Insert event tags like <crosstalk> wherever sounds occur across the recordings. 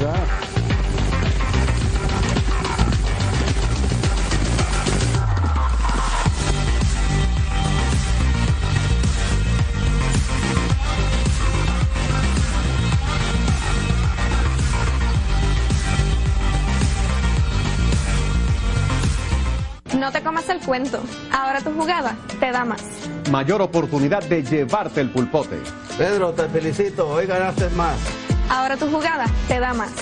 No te comas el cuento. Ahora tu jugada te da más. Mayor oportunidad de llevarte el pulpote. Pedro, te felicito. Hoy ganaste más. Ahora tu jugada te da más.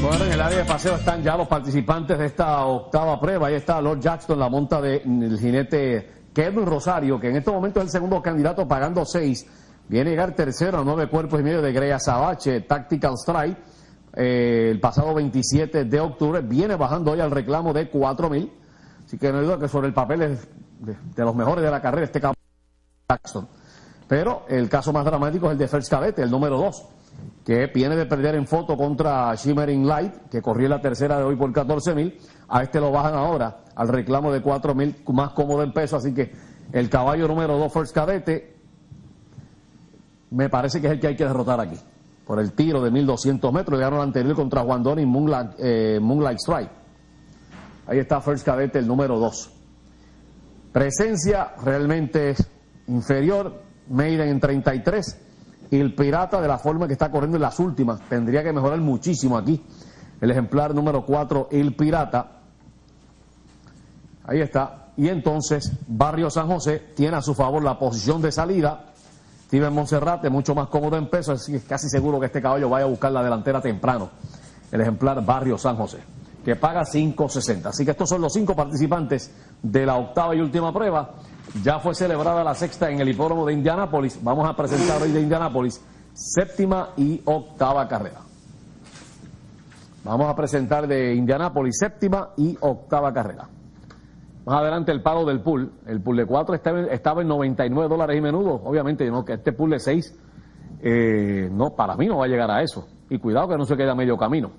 Bueno, en el área de paseo están ya los participantes de esta octava prueba. Ahí está Lord Jackson, la monta del jinete Kevin Rosario, que en este momento es el segundo candidato pagando seis. Viene a llegar tercero a nueve cuerpos y medio de Greya Sabache, Tactical Strike, eh, el pasado 27 de octubre. Viene bajando hoy al reclamo de cuatro mil. Así que no hay duda que sobre el papel es de, los mejores de la carrera este caballo Jackson. Pero el caso más dramático es el de First Cadete, el número dos que viene de perder en foto contra Shimmering Light, que corrió la tercera de hoy por 14 mil. A este lo bajan ahora al reclamo de 4 mil, más cómodo en peso. Así que el caballo número 2, First Cadete, me parece que es el que hay que derrotar aquí. Por el tiro de 1200 metros. El anterior contra Juan Donny Moonlight, eh, Moonlight Strike. Ahí está First Cadete, el número 2. Presencia realmente inferior. Maiden en 33 y el Pirata de la forma que está corriendo en las últimas. Tendría que mejorar muchísimo aquí. El ejemplar número 4, el Pirata. Ahí está. Y entonces Barrio San José tiene a su favor la posición de salida. Steven Monserrate, mucho más cómodo en peso, es casi seguro que este caballo vaya a buscar la delantera temprano. El ejemplar Barrio San José, que paga 5.60. Así que estos son los cinco participantes de la octava y última prueba. Ya fue celebrada la sexta en el hipódromo de Indianápolis. Vamos a presentar hoy de Indianápolis séptima y octava carrera. Vamos a presentar de Indianápolis séptima y octava carrera. Más adelante el pago del pool. El pool de 4 estaba, en 99 dólares y menudo. Obviamente, no, que este pool de 6, eh, no, para mí no va a llegar a eso. Y cuidado que no se quede a medio camino.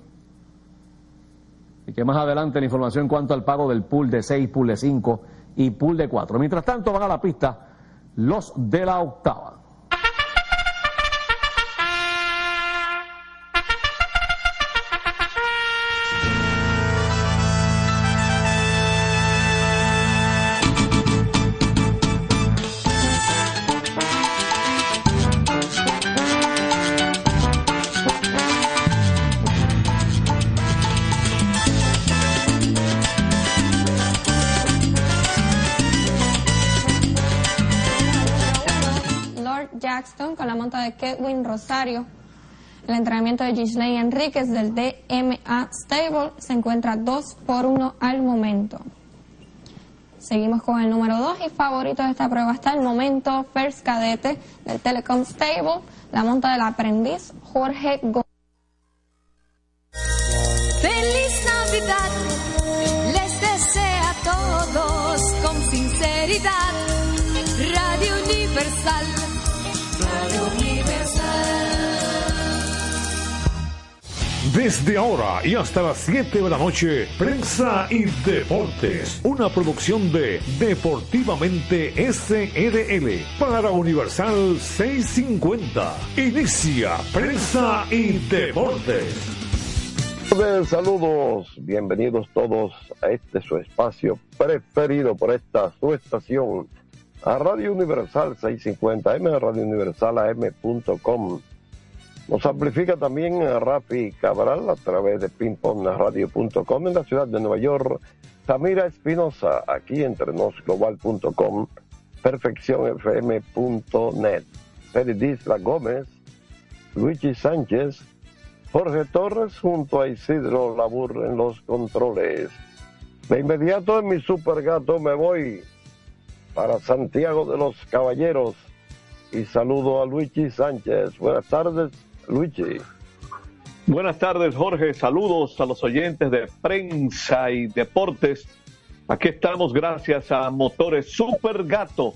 Y que más adelante la información en cuanto al pago del pool de 6, pool de 5 y pool de 4. Mientras tanto van a la pista los de la octava. De Kedwin Rosario. El entrenamiento de Gisley Enríquez del DMA Stable se encuentra 2 por 1 al momento. Seguimos con el número 2 y favorito de esta prueba hasta el momento, First Cadete del Telecom Stable, la monta del aprendiz Jorge Gómez. Feliz Navidad, les desea a todos con sinceridad. Radio Universal. Desde ahora y hasta las 7 de la noche, Prensa y Deportes, una producción de Deportivamente SRL para Universal 650. Inicia Prensa y Deportes. Saludos, bienvenidos todos a este su espacio preferido por esta su estación, a Radio Universal 650 M, Radio Universal AM.com. Nos amplifica también a Rafi Cabral a través de pingpongradio.com en la ciudad de Nueva York. Samira Espinosa aquí entre nosglobal.com, perfeccionfm.net. Feridisla Gómez, Luigi Sánchez, Jorge Torres junto a Isidro Labur en los controles. De inmediato en mi super gato me voy para Santiago de los Caballeros y saludo a Luigi Sánchez. Buenas tardes, Luigi. Buenas tardes, Jorge. Saludos a los oyentes de prensa y deportes. Aquí estamos gracias a Motores Super Gato,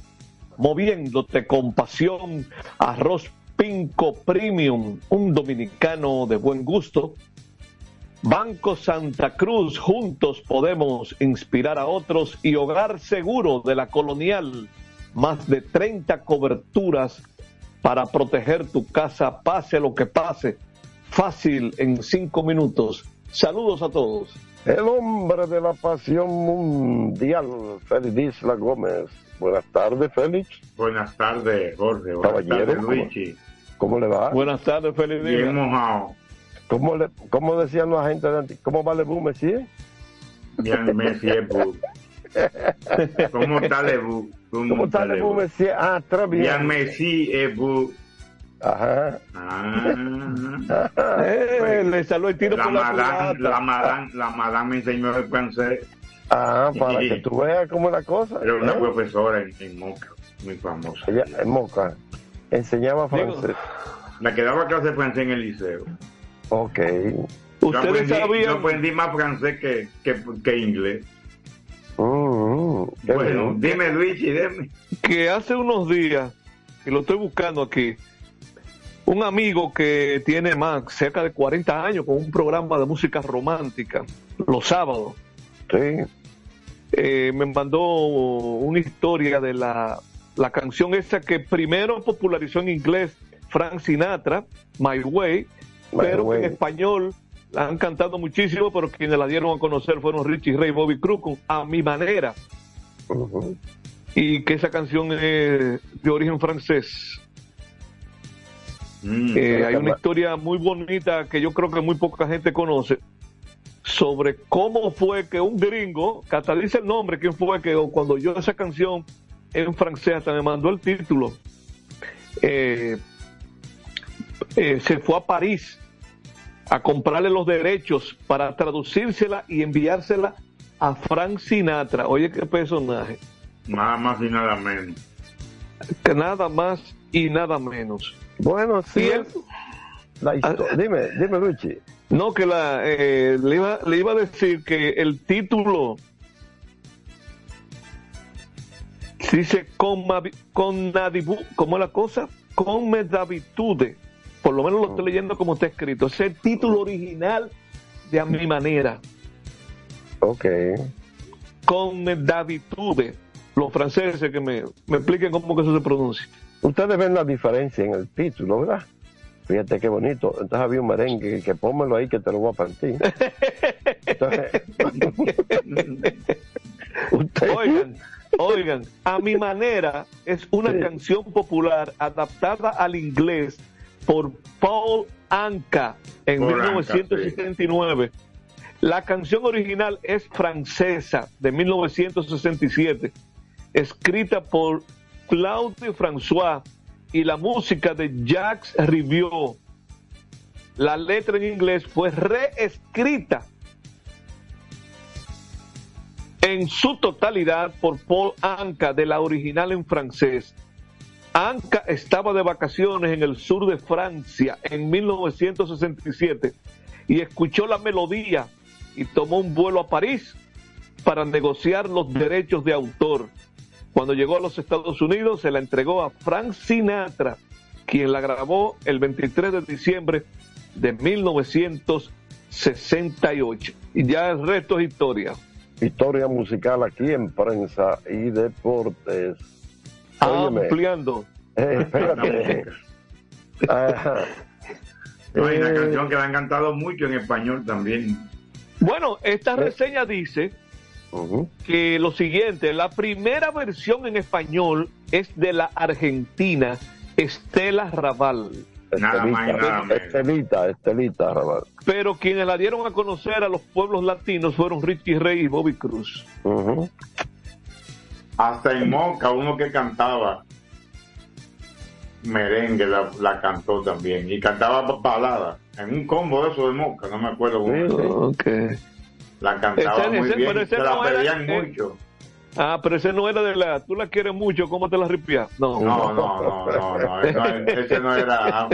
moviéndote con pasión. Arroz Pinco Premium, un dominicano de buen gusto. Banco Santa Cruz, juntos podemos inspirar a otros y Hogar Seguro de la Colonial, más de 30 coberturas para proteger tu casa, pase lo que pase, fácil en cinco minutos. Saludos a todos. El hombre de la pasión mundial, Félix Isla Gómez. Buenas tardes, Félix. Buenas tardes, Jorge. Buenas Caballero, tardes, ¿cómo? Luigi. ¿Cómo le va? Buenas tardes, día. Bien mojado. ¿Cómo, le, ¿Cómo decían los agentes de anti- ¿Cómo va Lebu Messi? Bien, Messi es bu. <laughs> ¿Cómo está Lebu? ¿Cómo está Lebu Messi? Ah, está bien. Bien, Messi es bu. Ajá. Ah. <laughs> Eh, le salió el tiro La por la madame, la madame, la madame me enseñó el francés. Ah, para que tú veas cómo es la cosa. Era una ¿eh? profesora en, en Moca, muy famosa. Ella, en Moca, enseñaba Digo, francés. Me quedaba clase de francés en el liceo. Ok. Yo Ustedes aprendí, yo sabían, aprendí más francés que, que, que inglés. Qué Bueno, bien. dime Luigi, dime. que hace unos días, y lo estoy buscando aquí, un amigo que tiene más, cerca de 40 años, con un programa de música romántica, los sábados, Sí. eh, me mandó una historia de la, la canción esa que primero popularizó en inglés Frank Sinatra, My Way, Pero en español la han cantado muchísimo, pero quienes la dieron a conocer fueron Richie Ray y Bobby Cruz con A Mi Manera, y que esa canción es de origen francés. Mm. Eh, hay una historia muy bonita que yo creo que muy poca gente conoce sobre cómo fue que un gringo, que hasta dice el nombre, quién fue que cuando oyó esa canción en francés hasta me mandó el título, eh, eh, se fue a París a comprarle los derechos para traducírsela y enviársela a Frank Sinatra. Oye, qué personaje. Nada más y nada menos. Que nada más y nada menos. Bueno, sí. Él- histo- Ah, dime, dime, Luchi. No, que la, eh, le, iba, le iba a decir que el título dice con, con ¿cómo es la cosa? Con medavitude. Por lo menos lo estoy leyendo como está escrito. Ese es el título original de A Mi Manera. Ok. Con medavitude. Los franceses que me, me expliquen cómo que eso se pronuncia. Ustedes ven la diferencia en el título, ¿verdad? Fíjate qué bonito. Entonces había un merengue que pónmelo ahí que te lo voy a partir. Entonces, <laughs> usted, Oigan, oigan, a mi manera es una Sí. canción popular adaptada al inglés por Paul Anka en Anka, 1969. La canción original es francesa de 1967, escrita por Claude François y la música de Jacques Riviot. La letra en inglés fue reescrita en su totalidad por Paul Anka de la original en francés. Anka estaba de vacaciones en el sur de Francia en 1967 y escuchó la melodía y tomó un vuelo a París para negociar los derechos de autor. Cuando llegó a los Estados Unidos se la entregó a Frank Sinatra, quien la grabó el 23 de diciembre de 1968. Y ya el resto es historia. historia musical aquí en prensa y deportes. Óyeme, Ampliando. eh, espérate. Ajá. Hay una Eh, canción que me ha encantado mucho en español también. Bueno, esta reseña dice que lo siguiente, la primera versión en español es de la argentina Estela Raval, Nada más menos. Estelita, Estelita, Raval. pero quienes la dieron a conocer a los pueblos latinos fueron Richie Rey y Bobby Cruz. Ujú. Hasta en Moca, uno que cantaba merengue la, la cantó también. Y cantaba balada. En un combo de eso de Moca, no me acuerdo. cómo Sí, se sí. llama. Ok. La cantaba Ese- muy ese- bien. Se la no pedían eh, mucho. Ah, pero ese no era de la... Tú la quieres mucho, ¿cómo te la ripias? No. No, no, no, no, no, ese, ese no era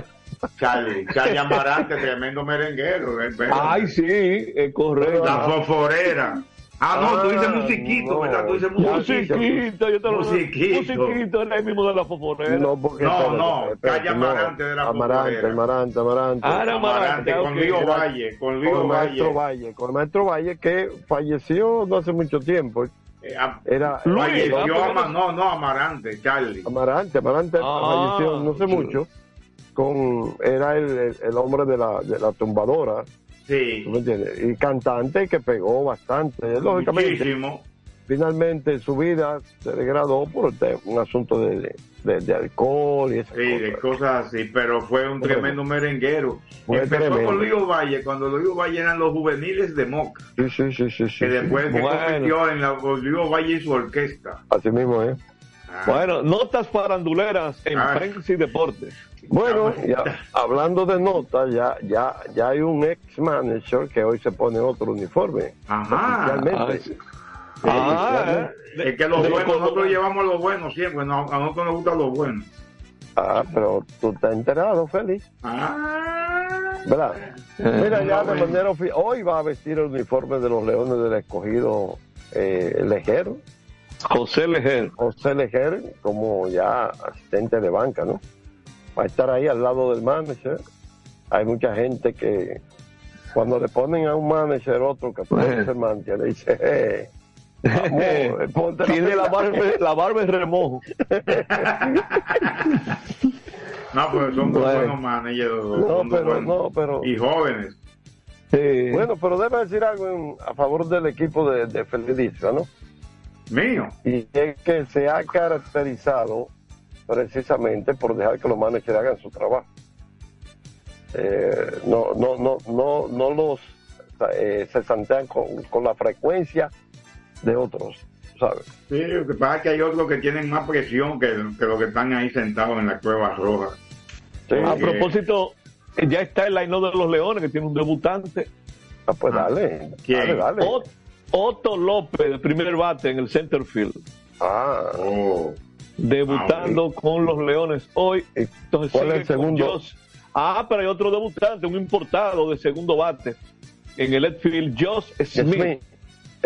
Charlie. Charlie Amarante, tremendo merenguero. eh, Ay, sí, es correcto. La foforera. Ah, no, tú dices musiquito, no. ¿verdad? Tú dices musiquito. Musiquito, yo te lo Musiquito. Musiquito era el mismo de la fofonera. No, porque No, no, calle no. Amarante de la Amarante. Amarante, Amarante. Ah, era Amarante, con ok. Lío Era- Valle, con con el maestro Valle. Valle, con el maestro Valle que falleció no hace mucho tiempo. Eh, Era Luis, Falleció ah, Ama- no, no, Amarante, Charlie. Amarante, Amarante Ah, falleció no hace sí. mucho. Con, era el, el- el hombre de la, de la tumbadora, Sí, ¿tú me entiendes? Y cantante que pegó bastante. Lógicamente, muchísimo. finalmente su vida se degradó por un asunto de, de, de alcohol y esas Sí, de cosas. cosas así, pero fue un tremendo merenguero. Fue Empezó tremendo. con Lío Valle, cuando Lío Valle eran los juveniles de Moca, Sí, sí, sí, sí, sí, que después sí. se Bueno. convirtió en la Lío Valle y su orquesta. Así mismo, ¿eh? Ah, Bueno, notas faranduleras en Ah. prensa y deportes. Bueno, ya, hablando de notas, ya, ya, ya hay un ex manager que hoy se pone otro uniforme. Ajá. Oficialmente. Ah, sí. Eh, es que los buenos, nosotros llevamos los buenos siempre, no, a nosotros nos gustan los buenos. Ah, pero tú estás enterado, Félix, Ah, ¿verdad? Mira, ya de manera hoy va a vestir el uniforme de los Leones del Escogido eh, Lejer, José Lejer. José Lejer, como ya asistente de banca, ¿no? Va a estar ahí al lado del manager. Hay mucha gente que cuando le ponen a un manager otro que puede ser manager, le dice, eh, vamos, <laughs> eh, Tiene la pila". barba, <laughs> la barba en remojo. <laughs> no, pues son muy Bueno. buenos managers. dos, No, pero, buenos. no, pero... Y jóvenes. Sí. Bueno, pero debe decir algo en- a favor del equipo de, de ¿no? Mío. Y es que se ha caracterizado precisamente por dejar que los managers hagan su trabajo. Eh, no, no, no, no, no los eh, se santean con, con la frecuencia de otros, ¿sabes? Sí, lo que pasa es que hay otros que tienen más presión que, que los que están ahí sentados en la cueva roja. Sí. A propósito, ya está el line de los Leones, que tiene un debutante. Ah, pues Ah. dale, ¿Quién? dale, dale. Ot- Otto López, de primer bate en el center field, Ah, Oh. debutando con los Leones hoy. ¿Y Entonces cuál es el segundo? Ah, pero hay otro debutante, un importado de segundo bate en el outfield, Josh Smith. Smith.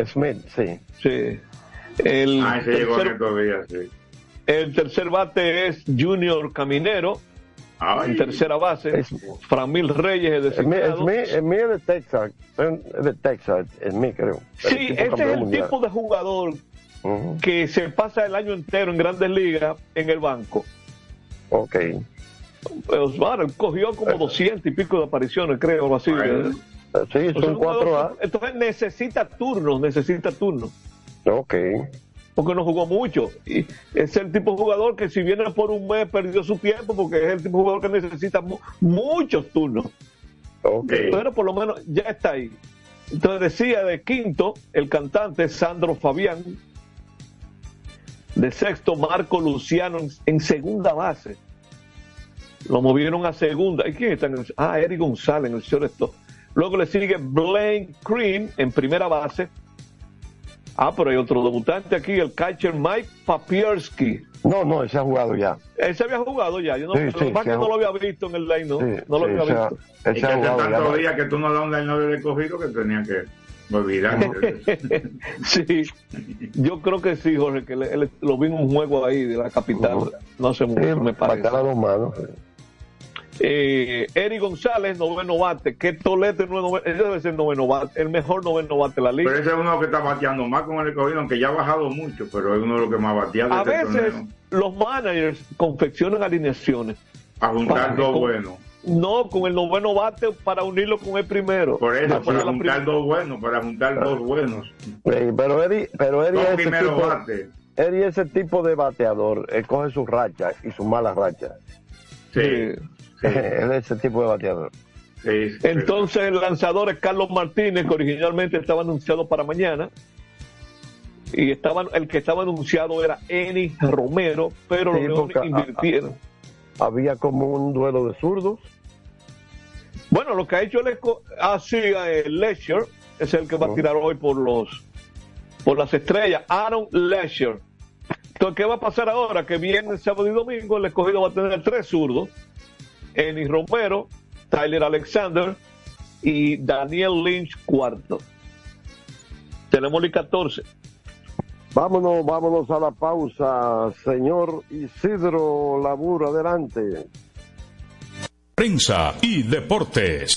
Smith, sí. Sí. El, Ah, ese llegó en tercer, días, sí. el tercer bate es Junior Caminero, Ay, en tercera base. Es- Framil Reyes es Smith es de Texas, es de Texas, Smith creo. Sí, este es el mundial. tipo de jugador Ujú, que se pasa el año entero en grandes ligas en el banco. Ok. Pues, bueno, él cogió como 200 y pico de apariciones, creo, algo así. Bueno. Sí, O sea, son un jugador 4A. que- Entonces necesita turnos, necesita turnos, Ok. Porque no jugó mucho. Y es el tipo de jugador que si viene por un mes perdió su tiempo, porque es el tipo de jugador que necesita mu- muchos turnos. Ok. Pero por lo menos ya está ahí. Entonces decía de quinto, el cantante Sandro Fabián. De sexto, Marco Luciano en, en segunda base. Lo movieron a segunda. ¿Y quién está en el- Ah, Eric González en el shortstop. Luego le sigue Blaine Green en primera base. Ah, pero hay otro debutante aquí, el catcher Mike Papierski. No, no, ese ha jugado ya. Él se había jugado ya. Yo no, Sí, lo sí, que no lo había visto en el line, ¿no? Sí, no lo sí, había ese ha- visto. Y ese ha hace jugado tantos ya. días que tú no das un line del escogido que tenía que olvidarte. <laughs> sí, yo creo que sí, Jorge, que le- él- lo vi en un juego ahí de la capital, no hace mucho, Sí, me parece. a dos manos. Eh, Eric González, noveno bate, que Tolete noveno, ese debe ser noveno bate, el mejor noveno bate de la liga. Pero ese es uno que está bateando más con el escogido, aunque ya ha bajado mucho, pero es uno de los que más batea A este veces torneo. los managers confeccionan alineaciones, A juntar Para- dos con- buenos. no con el noveno bate para unirlo con el primero. Por eso, para juntar dos buenos, para juntar dos buenos. Sí, pero Eddie, pero Eddie es ese tipo, bates. Eddie es ese tipo de bateador. Él coge sus rachas y sus malas rachas. Sí, Sí. Él <laughs> es ese tipo de bateador. sí, sí. Entonces el lanzador es Carlos Martínez, que originalmente estaba anunciado para mañana. Y estaba, el que estaba anunciado era Eni Romero, pero Sí, porque- invirtieron. Había como un duelo de zurdos. Bueno, lo que ha hecho el esco- ah, eh, Lesher es el que va a tirar hoy por los por las estrellas. Aaron Lesher. Entonces, ¿qué va a pasar ahora? Que viene sábado y domingo, el escogido va a tener tres zurdos. Eni Romero, Tyler Alexander y Daniel Lynch cuarto. Telemoli 14. Vámonos, vámonos a la pausa, señor Isidro Labur, adelante. Prensa y deportes.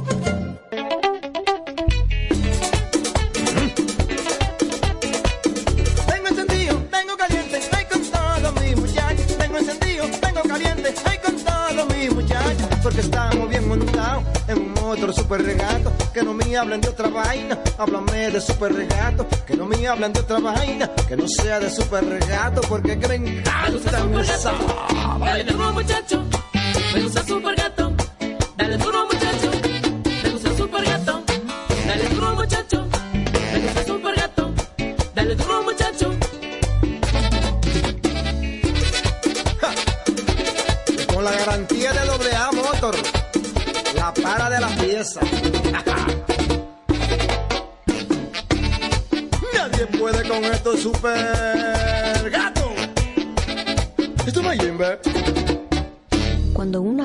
Me hablen de otra vaina. Háblame de super regato, que no me hablen de otra vaina, que no sea de super regato, porque que me encanta mi Dale duro muchacho, me gusta super gato.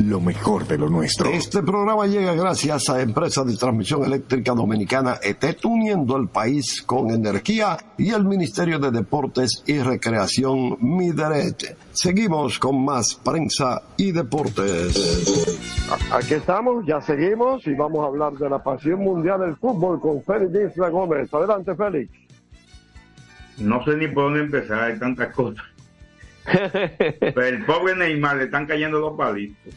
lo mejor de lo nuestro. Este programa llega gracias a Empresa de Transmisión Eléctrica Dominicana ET, uniendo el país con energía y el Ministerio de Deportes y Recreación Mideret. Seguimos con más prensa y deportes. Aquí estamos, ya seguimos y vamos a hablar de la pasión mundial del fútbol con Félix Isla Gómez. Adelante, Félix. No sé ni por dónde empezar, hay tantas cosas. Pero <laughs> el pobre Neymar le están cayendo los palitos.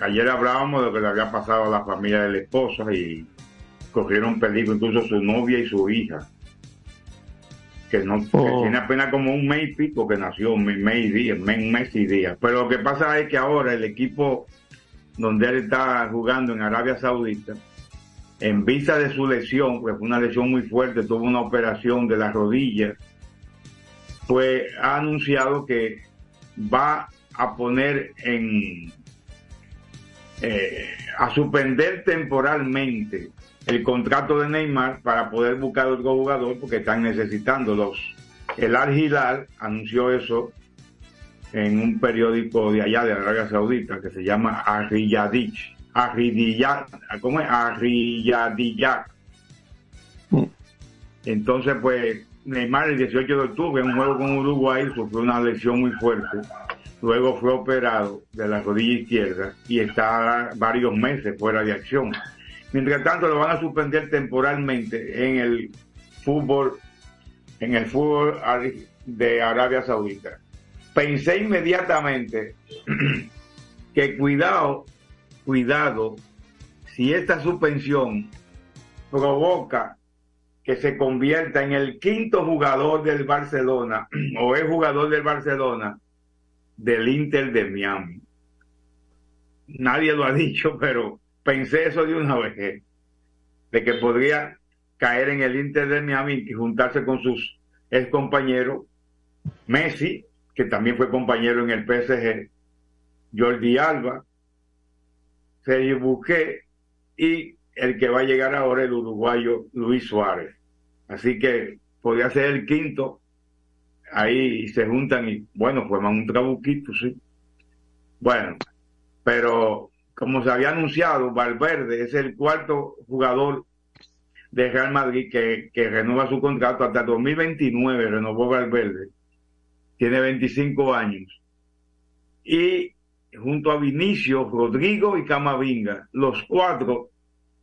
Ayer hablábamos de lo que le había pasado a la familia de la esposa y corrieron peligro incluso su novia y su hija. Que no que Oh. tiene apenas como un mes y pico que nació, un mes y día, un mes y día. Pero lo que pasa es que ahora el equipo donde él está jugando en Arabia Saudita, en vista de su lesión, porque fue una lesión muy fuerte, tuvo una operación de la rodilla, pues ha anunciado que va a poner en eh, a suspender temporalmente el contrato de Neymar para poder buscar otro jugador porque están necesitando los el Al Hilal anunció eso en un periódico de allá de Arabia Saudita que se llama Arriyadich ¿cómo es? Arriyadiyah entonces, pues, Neymar el 18 de octubre, en un juego con Uruguay, sufrió una lesión muy fuerte. Luego fue operado de la rodilla izquierda y está varios meses fuera de acción. Mientras tanto, lo van a suspender temporalmente en el fútbol, en el fútbol de Arabia Saudita. Pensé inmediatamente <clears throat> que cuidado, cuidado, si esta suspensión provoca que se convierta en el quinto jugador del Barcelona <clears throat> o es jugador del Barcelona del Inter de Miami. Nadie lo ha <laughs> dicho, pero pensé eso de una vez, de que podría caer en el Inter de Miami y juntarse con sus ex compañeros, Messi, que también fue compañero en el PSG, Jordi Alba, Sergio Busquets y el que va a llegar ahora el uruguayo Luis Suárez. Así que podría ser el quinto. Ahí se juntan y bueno, forman un trabuquito, sí. Bueno, pero como se había anunciado, Valverde es el cuarto jugador de Real Madrid que, que renueva su contrato hasta 2029, renovó Valverde. Tiene 25 años. Y junto a Vinicio, Rodrigo y Camavinga, los cuatro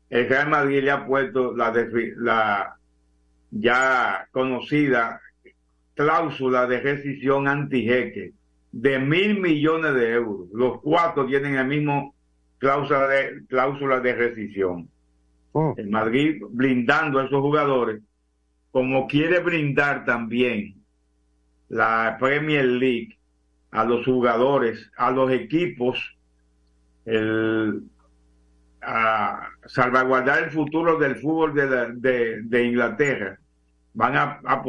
el Real Madrid le ha puesto la, la ya conocida cláusula de rescisión antijeque de mil millones de euros. Los cuatro tienen el mismo cláusula de, cláusula de rescisión. El Madrid blindando a esos jugadores, como quiere brindar también la Premier League a los jugadores, a los equipos, el, a salvaguardar el futuro del fútbol de, la- de- de Inglaterra, van a, a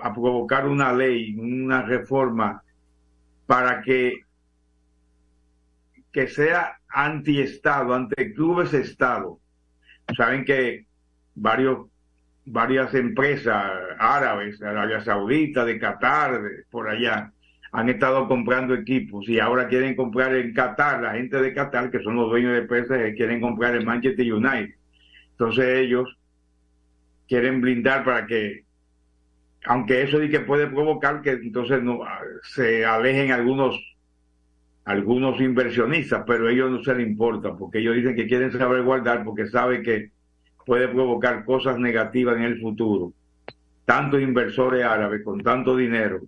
a- provocar una ley, una reforma para que, que sea antiestado, ante clubes estado. Saben que varios, varias empresas árabes, Arabia Saudita, de Qatar, por allá, han estado comprando equipos y ahora quieren comprar en Qatar, la gente de Qatar, que son los dueños de PSG, quieren comprar el Manchester United. Entonces ellos quieren blindar para que, aunque eso sí que puede provocar que entonces no, se alejen algunos algunos inversionistas, pero a ellos no se les importa, porque ellos dicen que quieren saber guardar porque saben que puede provocar cosas negativas en el futuro. Tantos inversores árabes con tanto dinero.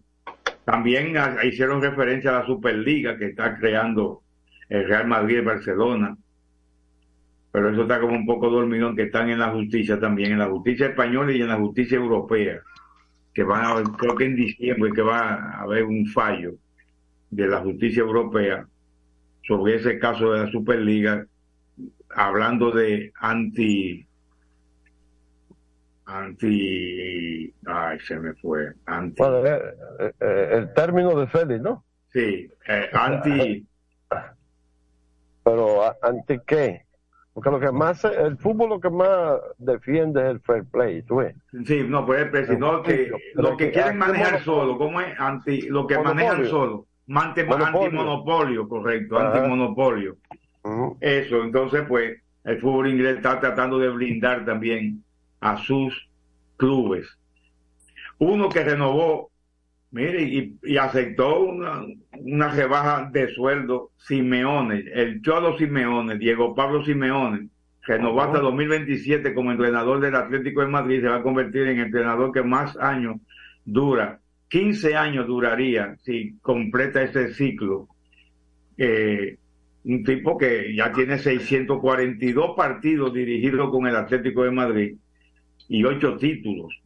También hicieron referencia a la Superliga que está creando el Real Madrid y Barcelona. Pero eso está como un poco dormido, que están en la justicia también, en la justicia española y en la justicia europea, que van a, creo que en diciembre, que va a haber un fallo de la justicia europea sobre ese caso de la Superliga, hablando de anti, anti, ay, se me fue, anti, Bueno, eh, eh, el término de Félix, ¿no? sí, eh, anti, Pero ¿a- ¿ante qué? Porque lo que más, el fútbol lo que más defiende es el fair play, ¿tú ves? sí, no, pues, pero sino que lo que quieren manejar solo, ¿cómo es? Anti, lo que Monopolio. manejan solo, Mante- Monopolio. antimonopolio, correcto, Ajá. antimonopolio. Eso, entonces, pues, el fútbol inglés está tratando de blindar también a sus clubes. Uno que renovó, mire, y, y aceptó una, una rebaja de sueldo, Simeone, el Cholo Simeone, Diego Pablo Simeone, renovó hasta 2027 como entrenador del Atlético de Madrid, se va a convertir en el entrenador que más años dura. 15 años duraría si completa ese ciclo. Eh, un tipo que ya tiene 642 partidos dirigidos con el Atlético de Madrid y 8 títulos.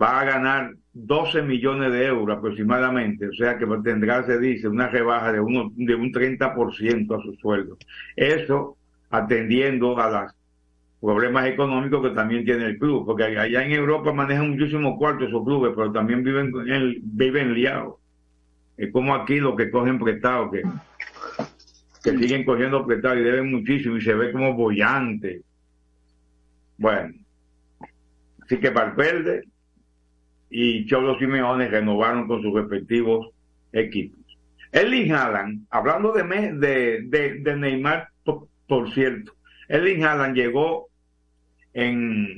Va a ganar 12 millones de euros aproximadamente, o sea que tendrá, se dice, una rebaja de, uno, de un 30% a su sueldo. Eso atendiendo a los problemas económicos que también tiene el club, porque allá en Europa manejan muchísimos cuartos esos clubes, pero también viven, en- viven liados. Es como aquí los que cogen prestado, que que siguen cogiendo prestado y deben muchísimo y se ve como bollante. Bueno, así que Valverde y Cholo Simeone renovaron con sus respectivos equipos. Erling Haaland, hablando de, de, de, Neymar, por, cierto, Erling Haaland llegó en,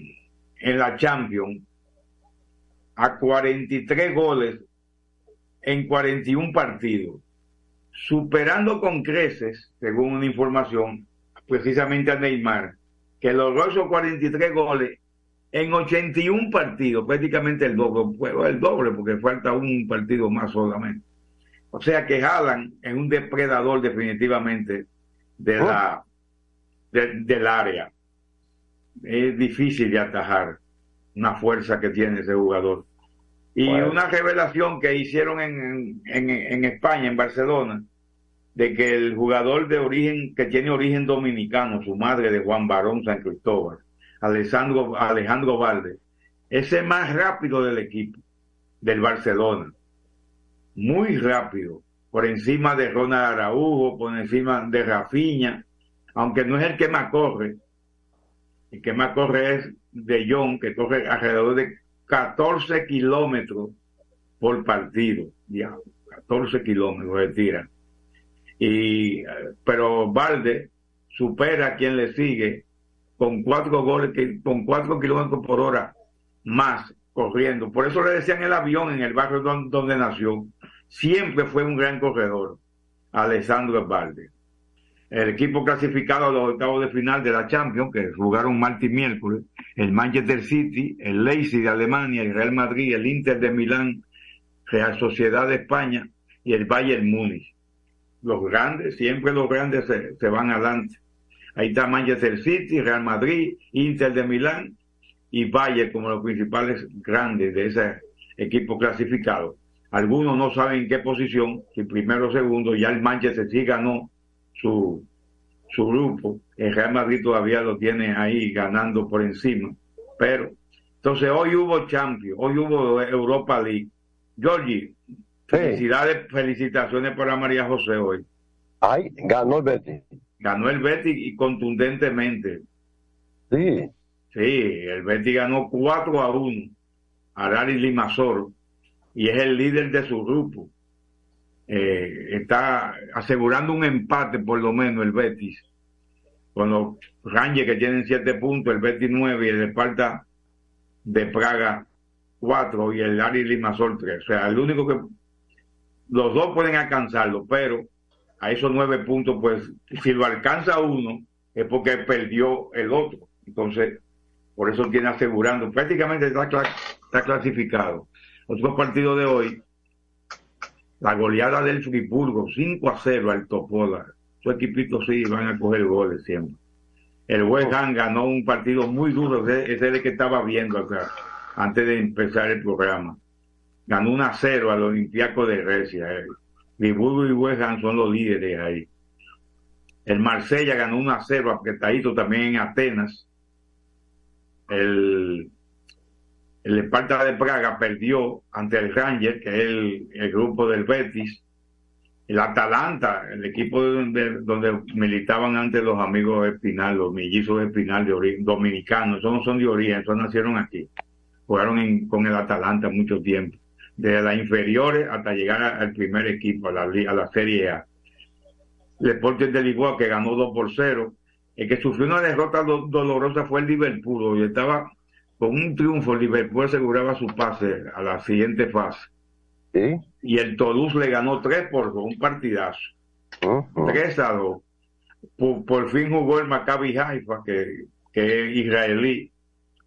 en la Champions a 43 goles en 41 partidos superando con creces, según una información, precisamente a Neymar, que logró esos 43 goles en 81 partidos, prácticamente el doble, el doble, porque falta un partido más solamente. O sea que Haaland es un depredador definitivamente de la, de- del área. Es difícil de atajar una fuerza que tiene ese jugador. Y Bueno. una revelación que hicieron en, en, en España, en Barcelona, de que el jugador de origen, que tiene origen dominicano, su madre de Juan Barón San Cristóbal, Alejandro, Alejandro Valde, es el más rápido del equipo, del Barcelona. Muy rápido, por encima de Ronald Araujo, por encima de Rafinha, aunque no es el que más corre. El que más corre es de Jong, que corre alrededor de 14 kilómetros por partido. Ya, 14 kilómetros de tira. Y, eh, pero Valde supera a quien le sigue con cuatro goles, con cuatro kilómetros por hora más corriendo. Por eso le decían el avión en el barrio don- donde nació. Siempre fue un gran corredor, Alessandro Valde. El equipo clasificado a los octavos de final de la Champions, que jugaron martes y miércoles, el Manchester City, el Leipzig de Alemania, el Real Madrid, el Inter de Milán, Real Sociedad de España y el Bayern Múnich. Los grandes, siempre los grandes se, se van adelante. Ahí está Manchester City, Real Madrid, Inter de Milán y Bayern como los principales grandes de ese equipo clasificado. Algunos no saben en qué posición, si primero o segundo, ya el Manchester sí ganó su, su grupo, el Real Madrid todavía lo tiene ahí ganando por encima, pero entonces hoy hubo Champions, hoy hubo Europa League. Georgie, felicidades, felicitaciones para María José hoy. Ay, ganó el Betis. Ganó el Betis y contundentemente. Sí. Sí, el Betis ganó 4 a 1 a Rari Limasol y es el líder de su grupo. Eh, está asegurando un empate por lo menos el Betis. Con los Rangers que tienen 7 puntos, el Betis 9 y el Esparta de Praga 4 y el Ari Limasol 3. O sea, el único que los dos pueden alcanzarlo, pero a esos nueve puntos, pues si lo alcanza uno, es porque perdió el otro. Entonces, por eso tiene asegurando, prácticamente está, cla- está clasificado. Otro partido de hoy, la goleada del Friburgo, 5 a 0 al Topola. Su equipito sí van a coger goles siempre. El West Ham ganó un partido muy duro, ese es el que estaba viendo acá, antes de empezar el programa. Ganó 1 a 0 al Olympiaco de Grecia. eh. Friburgo y West son los líderes ahí. El Marsella ganó 1 a 0 apretadito también en Atenas. El, el Esparta de Praga perdió ante el Ranger, que es el, grupo del Betis. El Atalanta, el equipo donde, militaban antes los amigos Espinal, los mellizos Espinal de ori- dominicanos, esos no son de origen, esos nacieron aquí. Jugaron con el Atalanta mucho tiempo, desde las inferiores hasta llegar al primer equipo, a la, a la Serie A. El Deportes de Lisboa, que ganó 2 por 0. El que sufrió una derrota do- dolorosa fue el Liverpool, y estaba con un triunfo, el Liverpool aseguraba su pase a la siguiente fase. Y el Toulouse le ganó 3 por 2, un partidazo. 3 a 2. Por, por fin jugó el Maccabi Haifa, que, que es israelí.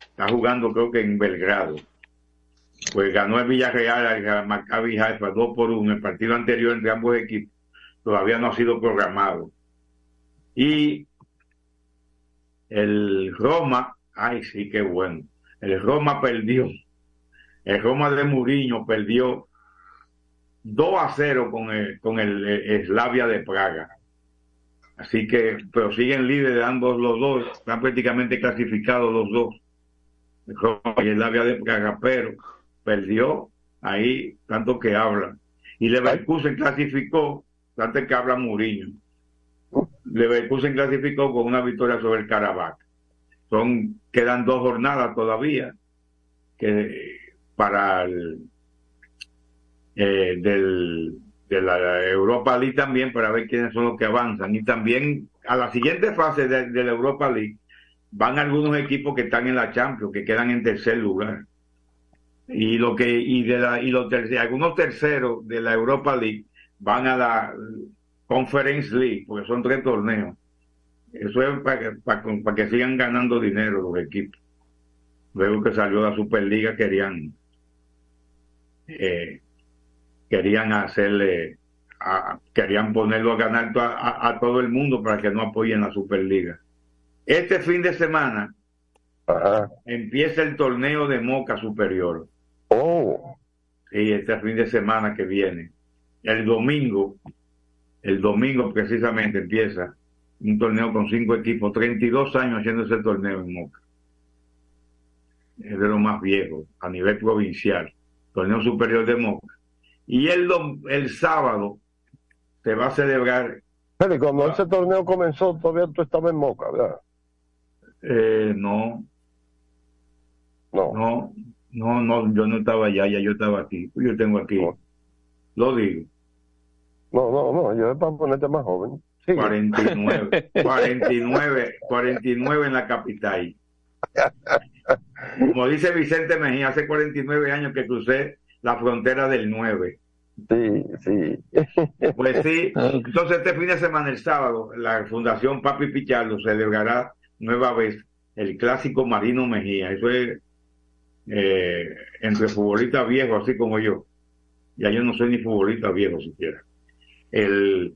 Está jugando creo que en Belgrado. Pues ganó el Villarreal al Maccabi Haifa 2 por 1. El partido anterior entre ambos equipos todavía no ha sido programado. Y el Roma, ay sí, qué bueno. El Roma perdió. El Roma de Muriño perdió 2 a 0 con el, con el, Slavia de Praga. Así que, pero siguen líderes ambos los dos, están prácticamente clasificados los dos. El Roma y el Slavia de Praga, pero perdió ahí tanto que habla. Y Leverkusen clasificó, tanto que habla Muriño. Leverkusen clasificó con una victoria sobre el Karabakh. Son, quedan dos jornadas todavía que para el, eh, de la Europa League también para ver quiénes son los que avanzan. Y también a la siguiente fase de, de la Europa League van algunos equipos que están en la Champions, que quedan en tercer lugar. Y lo que, y de la, y los terceros, algunos terceros de la Europa League van a la Conference League, porque son tres torneos. Eso es para que, para, para que sigan ganando dinero los equipos. Luego que salió la Superliga querían eh, querían hacerle a- querían ponerlo a ganar a todo el mundo para que no apoyen la Superliga. Este fin de semana empieza el torneo de Moca Superior. Oh. Sí, este fin de semana que viene. El domingo, el domingo precisamente empieza un torneo con cinco equipos, 32 años haciendo ese torneo en Moca. Es de los más viejos a nivel provincial. Torneo Superior de Moca. Y el, dom- el sábado se va a celebrar, Pero cuando ese torneo comenzó, todavía tú estabas en Moca, ¿verdad? eh, no, no, no, no, no, yo no estaba allá, ya yo estaba aquí. Yo tengo aquí, lo digo. No, no, no, yo es para ponerte más joven. Sigue. 49, 49, 49 en la capital. Como dice Vicente Mejía, hace 49 años que crucé la frontera del 9. Sí, sí. <laughs> Pues sí, entonces este fin de semana, el sábado, la Fundación Papi Pichardo celebrará nueva vez el clásico Marino Mejía. Eso es eh, entre futbolistas viejos, así como yo. Ya yo no soy ni futbolista viejo siquiera. El,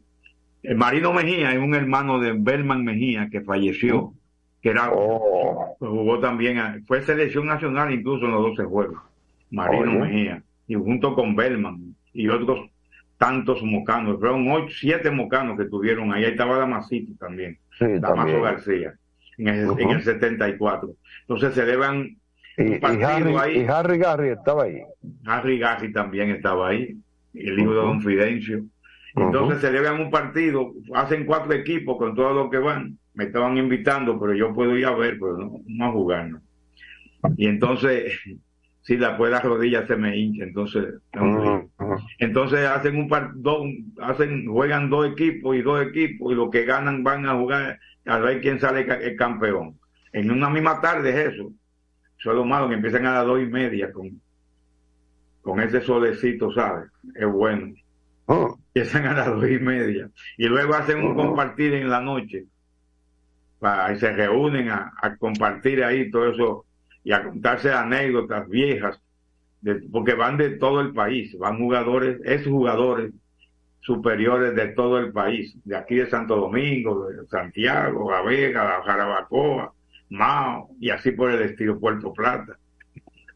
el Marino Mejía es un hermano de Berman Mejía que falleció, que era jugó también, a- fue selección nacional incluso en los 12 juegos. Marino. Mejía, y junto con Berman y otros tantos mocanos, fueron ocho, siete mocanos que tuvieron ahí, ahí estaba Damasito también, Sí, Damaso también. García, en el, Ujú. en el 74. Entonces celebran Y, Harry, ahí. y Harry Garry estaba ahí. Harry Garry también estaba ahí, el hijo de Don Fidencio. Entonces Ujú. celebran un partido, hacen cuatro equipos con todos los que van. Me estaban invitando, pero yo puedo ir a ver, pero no, no a jugar. ¿no? Y entonces, <laughs> si la pues la rodilla se me hincha, entonces. Entonces hacen un par, dos, hacen, juegan dos equipos y dos equipos y los que ganan van a jugar a ver quién sale el campeón. En una misma tarde es eso. Eso es lo malo que empiezan a las dos y media con, con ese solecito, ¿sabes? Es bueno. empiezan a las dos y media. Y luego hacen un compartir en la noche. Para, y se reúnen a, a compartir ahí todo eso y a contarse anécdotas viejas de- porque van de todo el país. Van jugadores ex jugadores superiores de todo el país. De aquí de Santo Domingo de Santiago La Vega La Jarabacoa Mao y así por el estilo Puerto Plata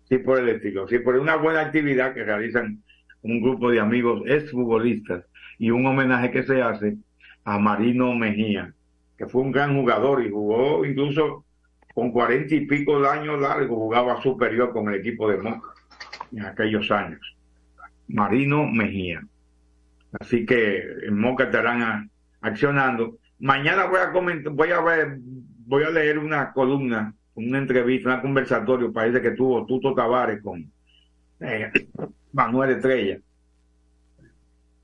sí por el estilo sí por una buena actividad que realizan un grupo de amigos exfutbolistas y un homenaje que se hace a Marino Mejía, que fue un gran jugador y jugó incluso con cuarenta y pico de años largos, jugaba superior con el equipo de Moca en aquellos años. Marino Mejía. Así que en Moca estarán accionando. Mañana voy a comentar, voy a ver, voy a leer una columna, una entrevista, un conversatorio, parece que tuvo Tuto Tavares con eh, <coughs> Manuel Estrella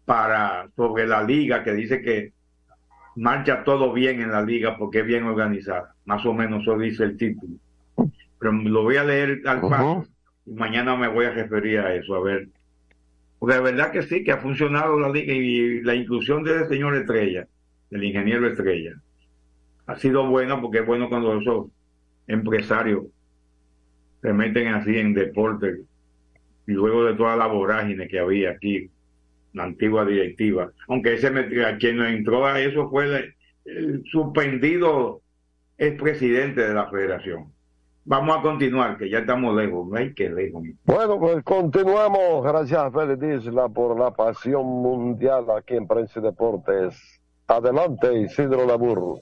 para sobre la liga que dice que marcha todo bien en la liga porque es bien organizada. Más o menos eso dice el título. Pero lo voy a leer al paso y mañana me voy a referir a eso, a ver. Porque de verdad que sí, que ha funcionado la liga y la inclusión del señor Estrella, del ingeniero Estrella, ha sido buena porque es bueno cuando esos empresarios se meten así en deporte y luego de toda la vorágine que había aquí, la antigua directiva, aunque ese quien entró a eso fue el, el suspendido expresidente de la federación. Vamos a continuar, que ya estamos lejos, no que lejos. Bueno, pues continuamos. Gracias, Félix Isla, por la pasión mundial aquí en Prensa y Deportes. Adelante, Isidro Labur.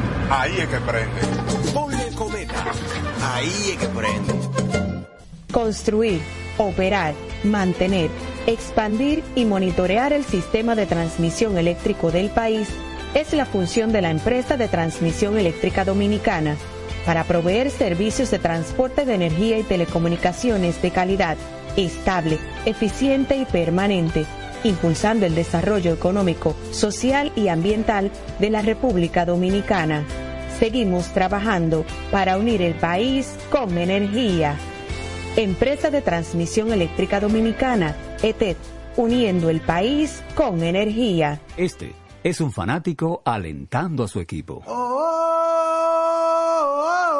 Ahí es que prende. Ponle cometa. Ahí es que prende. Construir, operar, mantener, expandir y monitorear el sistema de transmisión eléctrico del país es la función de la empresa de transmisión eléctrica dominicana para proveer servicios de transporte de energía y telecomunicaciones de calidad, estable, eficiente y permanente, impulsando el desarrollo económico, social y ambiental de la República Dominicana. Seguimos trabajando para unir el país con energía. Empresa de Transmisión Eléctrica Dominicana, ETED, uniendo el país con energía. Este es un fanático alentando a su equipo.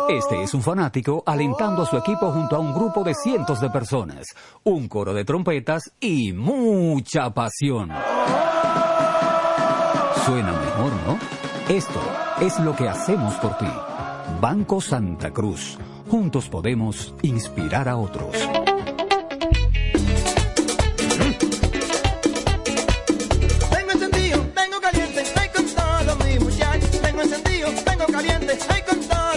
Este es un fanático alentando a su equipo junto a un grupo de cientos de personas, un coro de trompetas y mucha pasión. Suena mejor, ¿no? Esto es lo que hacemos por ti. Banco Santa Cruz. Juntos podemos inspirar a otros. Tengo encendido, tengo caliente, estoy con todos mis muchachos. Tengo encendido, tengo caliente,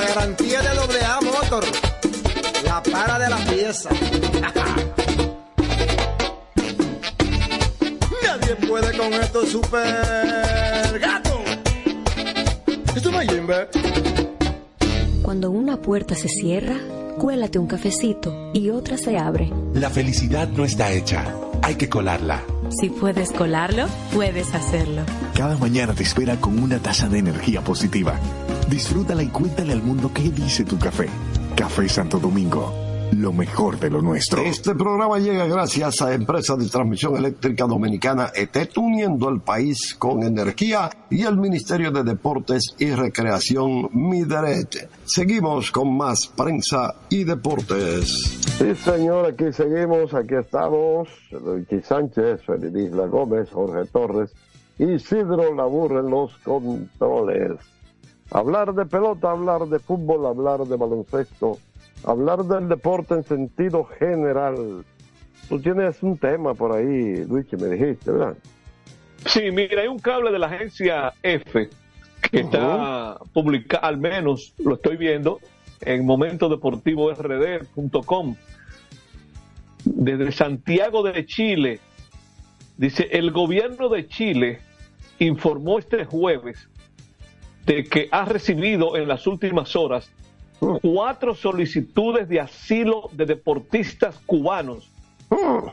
la garantía de doble A Motor, la para de la pieza. <laughs> Nadie puede con estos super gato. Esto no es. Cuando una puerta se cierra, cuélate un cafecito y otra se abre. La felicidad no está hecha, hay que colarla. Si puedes colarlo, puedes hacerlo. Cada mañana te espera con una taza de energía positiva. Disfrútala y cuéntale al mundo qué dice tu café. Café Santo Domingo, lo mejor de lo nuestro. Este programa llega gracias a Empresa de Transmisión Eléctrica Dominicana ETET, uniendo el país con energía y el Ministerio de Deportes y Recreación Mideret. Seguimos con más prensa y deportes. Sí, señor, aquí seguimos, aquí estamos. Luigi Sánchez, Feliz Isla Gómez, Jorge Torres, Isidro Labur en los controles. Hablar de pelota, hablar de fútbol, hablar de baloncesto, hablar del deporte en sentido general. Tú tienes un tema por ahí, Luigi, me dijiste, ¿verdad? Sí, mira, hay un cable de la agencia F que está publicado, al menos lo estoy viendo, en momentodeportivord.com. Desde Santiago de Chile, dice, el gobierno de Chile informó este jueves de que ha recibido en las últimas horas cuatro solicitudes de asilo de deportistas cubanos,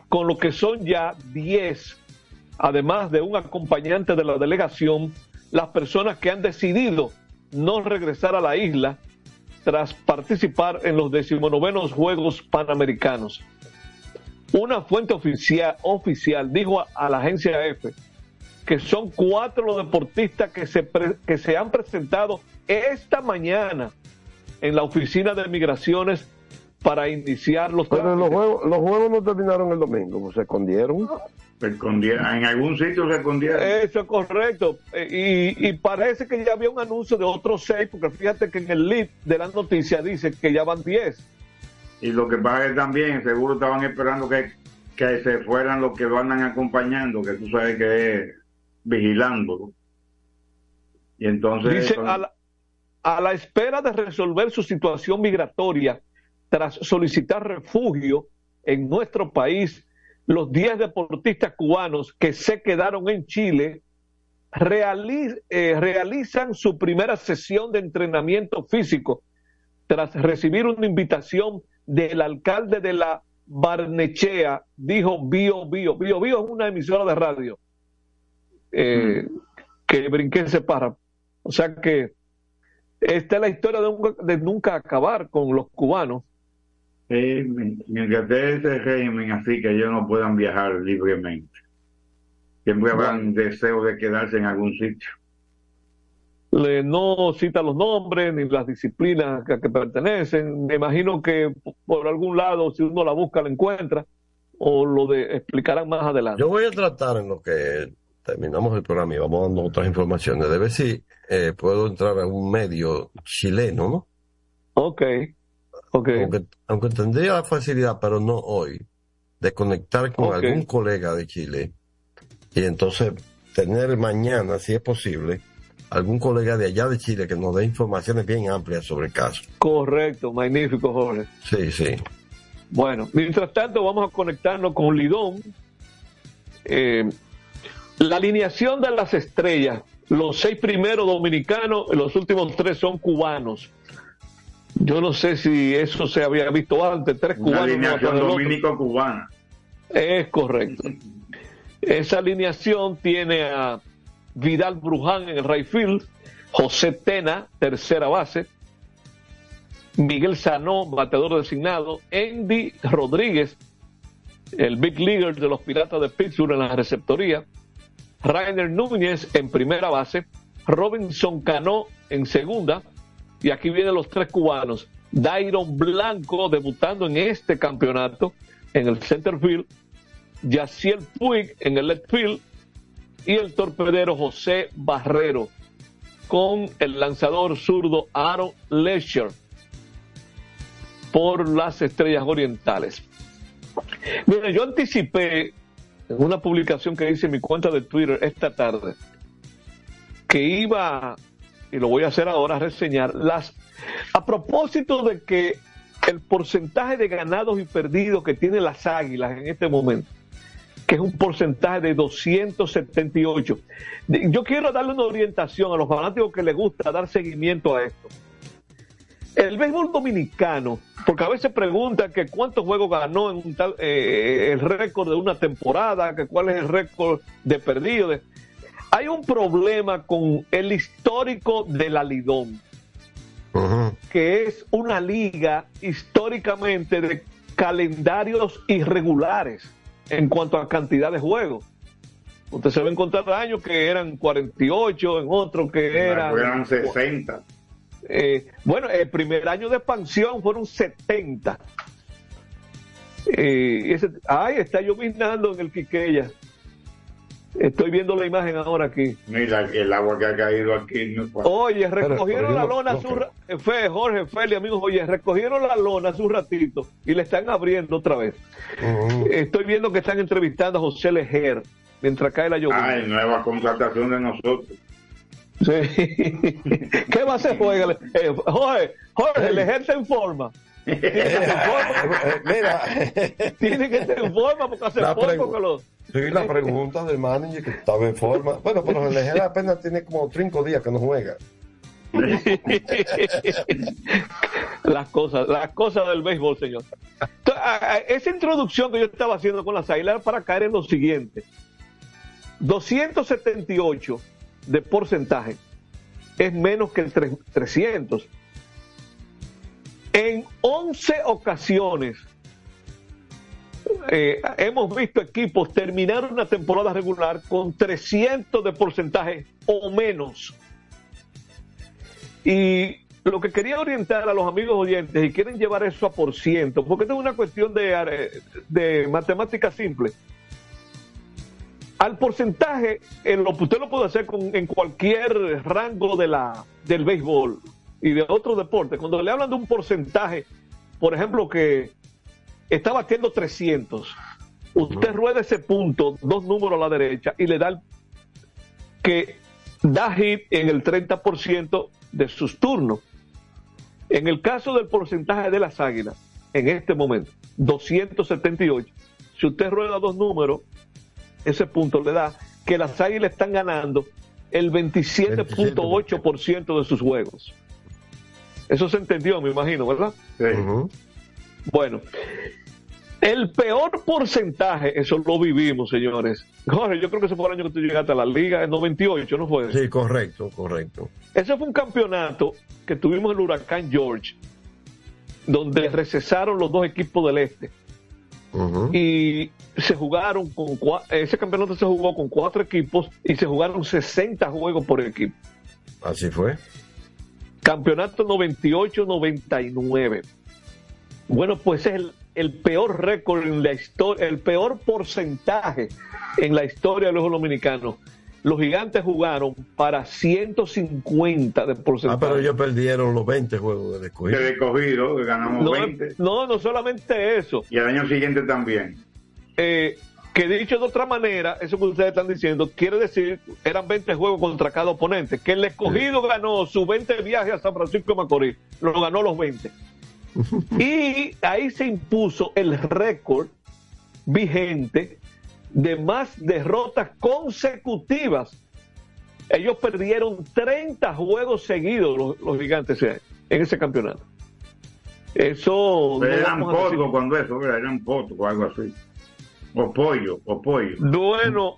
con lo que son ya 10, además de un acompañante de la delegación, las personas que han decidido no regresar a la isla tras participar en los decimonovenos Juegos Panamericanos. Una fuente oficial, oficial dijo a, a la agencia F que son cuatro los deportistas que se, pre- que se han presentado esta mañana en la oficina de migraciones para iniciar los Pero los juegos, los juegos no terminaron el domingo, se escondieron. Se escondieron, en algún sitio se escondieron. Eso es correcto. Eh, Y, y parece que ya había un anuncio de otros seis, porque fíjate que en el lead de la noticia dice que ya van diez. Y lo que pasa es también seguro estaban esperando que, que se fueran los que lo andan acompañando, que tú sabes que es vigilando. Y entonces... Dice, a la, a la espera de resolver su situación migratoria tras solicitar refugio en nuestro país, los 10 deportistas cubanos que se quedaron en Chile eh, realizan su primera sesión de entrenamiento físico tras recibir una invitación del alcalde de la Barnechea, dijo Bio Bio. Bio Bio es una emisora de radio eh, que brinqué ese párrafo. O sea que esta es la historia de, un- de nunca acabar con los cubanos. Eh, mientras esté ese régimen así que ellos no puedan viajar libremente. Siempre habrán deseo de quedarse en algún sitio. Le- no cita los nombres ni las disciplinas a que pertenecen. Me imagino que por algún lado, si uno la busca, la encuentra, o lo de, explicarán más adelante. Yo voy a tratar en lo que terminamos el programa y vamos dando otras informaciones, de ver si eh, puedo entrar a un medio chileno, ¿no? Ok, ok. Aunque, aunque tendría la facilidad, pero no hoy, de conectar con algún colega de Chile y entonces tener mañana, si es posible, algún colega de allá de Chile que nos dé informaciones bien amplias sobre el caso. Correcto, magnífico, Jorge. Sí, sí. Bueno, mientras tanto vamos a conectarnos con Lidón. Eh, la alineación de las estrellas, los seis primeros dominicanos, los últimos tres son cubanos. Yo no sé si eso se había visto antes, tres Una cubanos. uno alineación dominico-cubana. Es correcto. Esa alineación tiene a Vidal Bruján en el right field, José Tena, tercera base, Miguel Sanó, bateador designado, Andy Rodríguez, el big leaguer de los Piratas de Pittsburgh en la receptoría, Rainer Núñez en primera base, Robinson Cano en segunda, y aquí vienen los tres cubanos, Dairon Blanco debutando en este campeonato en el center field, Yaciel Puig en el left field y el torpedero José Barrero con el lanzador zurdo Aaron Lesher por las estrellas orientales. Mira, yo anticipé una publicación que hice en mi cuenta de Twitter esta tarde que iba, y lo voy a hacer ahora, a reseñar las, a propósito de que el porcentaje de ganados y perdidos que tienen las águilas en este momento, que es un porcentaje de 278. De- Yo quiero darle una orientación a los fanáticos que les gusta dar seguimiento a esto. El béisbol dominicano, porque a veces preguntan que cuántos juegos ganó en un tal, eh, el récord de una temporada, que cuál es el récord de perdidos. Hay un problema con el histórico de la Lidón, que es una liga históricamente de calendarios irregulares en cuanto a cantidad de juegos. Usted se va a encontrar años que eran 48, en otros que eran... Eran 60. Eh, bueno, el primer año de expansión fueron 70. Eh, ese, ay, está lloviznando en el Quiqueya. Estoy viendo la imagen ahora aquí. Mira el agua que ha caído aquí. no- Oye, recogieron pero la lona no eh, Fe, Jorge, Feli, amigos, oye, recogieron la lona hace un ratito y le están abriendo otra vez. Estoy viendo que están entrevistando a José Lejer mientras cae la lluvia. Ah, nueva contratación de nosotros. Sí. <laughs> ¿Qué va a hacer Jorge? Eh, Jorge, Jorge, el ejército en forma. Tiene que estar en forma. <laughs> Mira, <laughs> Tiene que estar en forma porque hace La poco que lo. Sí, la pregunta del manager que estaba en forma. Bueno, pero el Lejera apenas tiene como cinco días que no juega. las cosas, las cosas del béisbol, señor. Entonces, a- a- esa introducción que yo estaba haciendo con las águilas para caer en lo siguiente. 278 de porcentaje es menos que el tre- 300. En 11 ocasiones eh, hemos visto equipos terminar una temporada regular con 300 de porcentaje o menos. Y lo que quería orientar a los amigos oyentes y quieren llevar eso a por ciento, porque esto es una cuestión de, eh, de matemática simple. Al porcentaje, en lo, usted lo puede hacer con- en cualquier rango de la, del béisbol y de otro deporte. Cuando le hablan de un porcentaje, por ejemplo, que está batiendo 300, usted rueda ese punto, dos números a la derecha, y le da el que da hit en el 30% de sus turnos. En el caso del porcentaje de las águilas, en este momento, 278, si usted rueda dos números, ese punto le da que las águilas están ganando el 27.8% de sus juegos. Eso se entendió, me imagino, ¿verdad? Bueno, el peor porcentaje, eso lo vivimos, señores. Jorge, yo creo que ese fue el año que tú llegaste a la liga, en 98, ¿no fue? Sí, correcto, correcto. Ese fue un campeonato que tuvimos en el Huracán George, donde recesaron los dos equipos del este. Y se jugaron con ese campeonato se jugó con cuatro equipos y se jugaron 60 juegos por equipo. Así fue. Campeonato 98-99. Bueno, pues es el, el peor récord en la historia, el peor porcentaje en la historia de los dominicanos. Los gigantes jugaron para 150 de Ah, porcentaje. pero ellos perdieron los 20 juegos de escogido. De escogido, ganamos no, 20. no, no solamente eso. Y el año siguiente también. Eh, que dicho de otra manera, eso que ustedes están diciendo, quiere decir, eran 20 juegos contra cada oponente, que el escogido ganó sus 20 viajes a San Francisco de Macorís, lo ganó los 20. <laughs> y ahí se impuso el récord vigente de más derrotas consecutivas. Ellos perdieron 30 juegos seguidos los, los gigantes eh, en ese campeonato. Eso Pero no eran potos cuando eso, ¿verdad? eran potos o algo así. O pollo, o pollo. Bueno,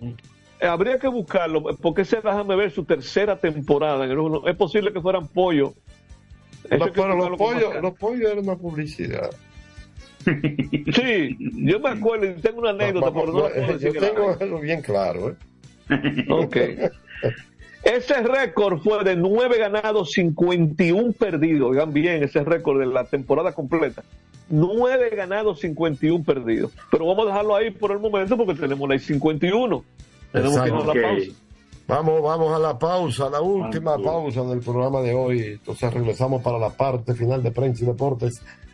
habría que buscarlo, porque ese déjame ver su tercera temporada. Es posible que fueran pollo. Pero los pollos, los pollos eran una publicidad. Sí, yo me acuerdo y tengo una anécdota, pero no la puedo decir Yo tengo eso bien claro. ¿eh? Ok. Ese récord fue de 9 ganados, 51 perdidos. Oigan bien, ese récord de la temporada completa. 9 ganados, 51 perdidos. Pero vamos a dejarlo ahí por el momento porque tenemos la 51. Tenemos que ir a la Exacto. pausa. Vamos, vamos a la pausa, la última pausa del programa de hoy. Entonces regresamos para la parte final de Prensa y Deportes.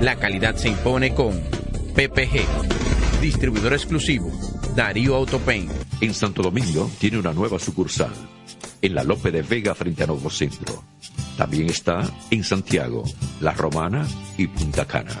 La calidad se impone con PPG, distribuidor exclusivo, Darío Autopain. En Santo Domingo tiene una nueva sucursal, en la Lope de Vega frente a Nuevo Centro. También está en Santiago, La Romana y Punta Cana.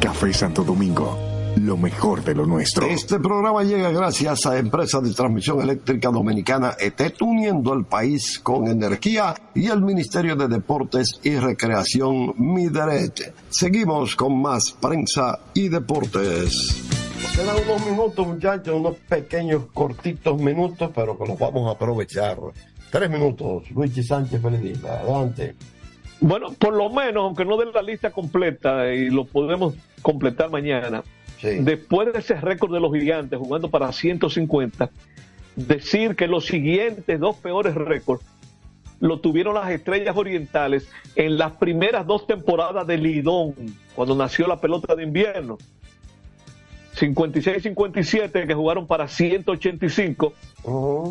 Café Santo Domingo, lo mejor de lo nuestro. Este programa llega gracias a Empresa de Transmisión Eléctrica Dominicana ETET, uniendo el país con energía y el Ministerio de Deportes y Recreación Mideret. Seguimos con más prensa y deportes. Nos quedan unos minutos, muchachos, unos pequeños, cortitos minutos, pero que los vamos a aprovechar. Tres minutos, Luigi Sánchez Feliz, adelante. Bueno, por lo menos, aunque no den la lista completa y lo podemos completar mañana, después de ese récord de los gigantes jugando para 150, decir que los siguientes dos peores récords lo tuvieron las estrellas orientales en las primeras dos temporadas de Lidón, cuando nació la pelota de invierno. 56-57 que jugaron para 185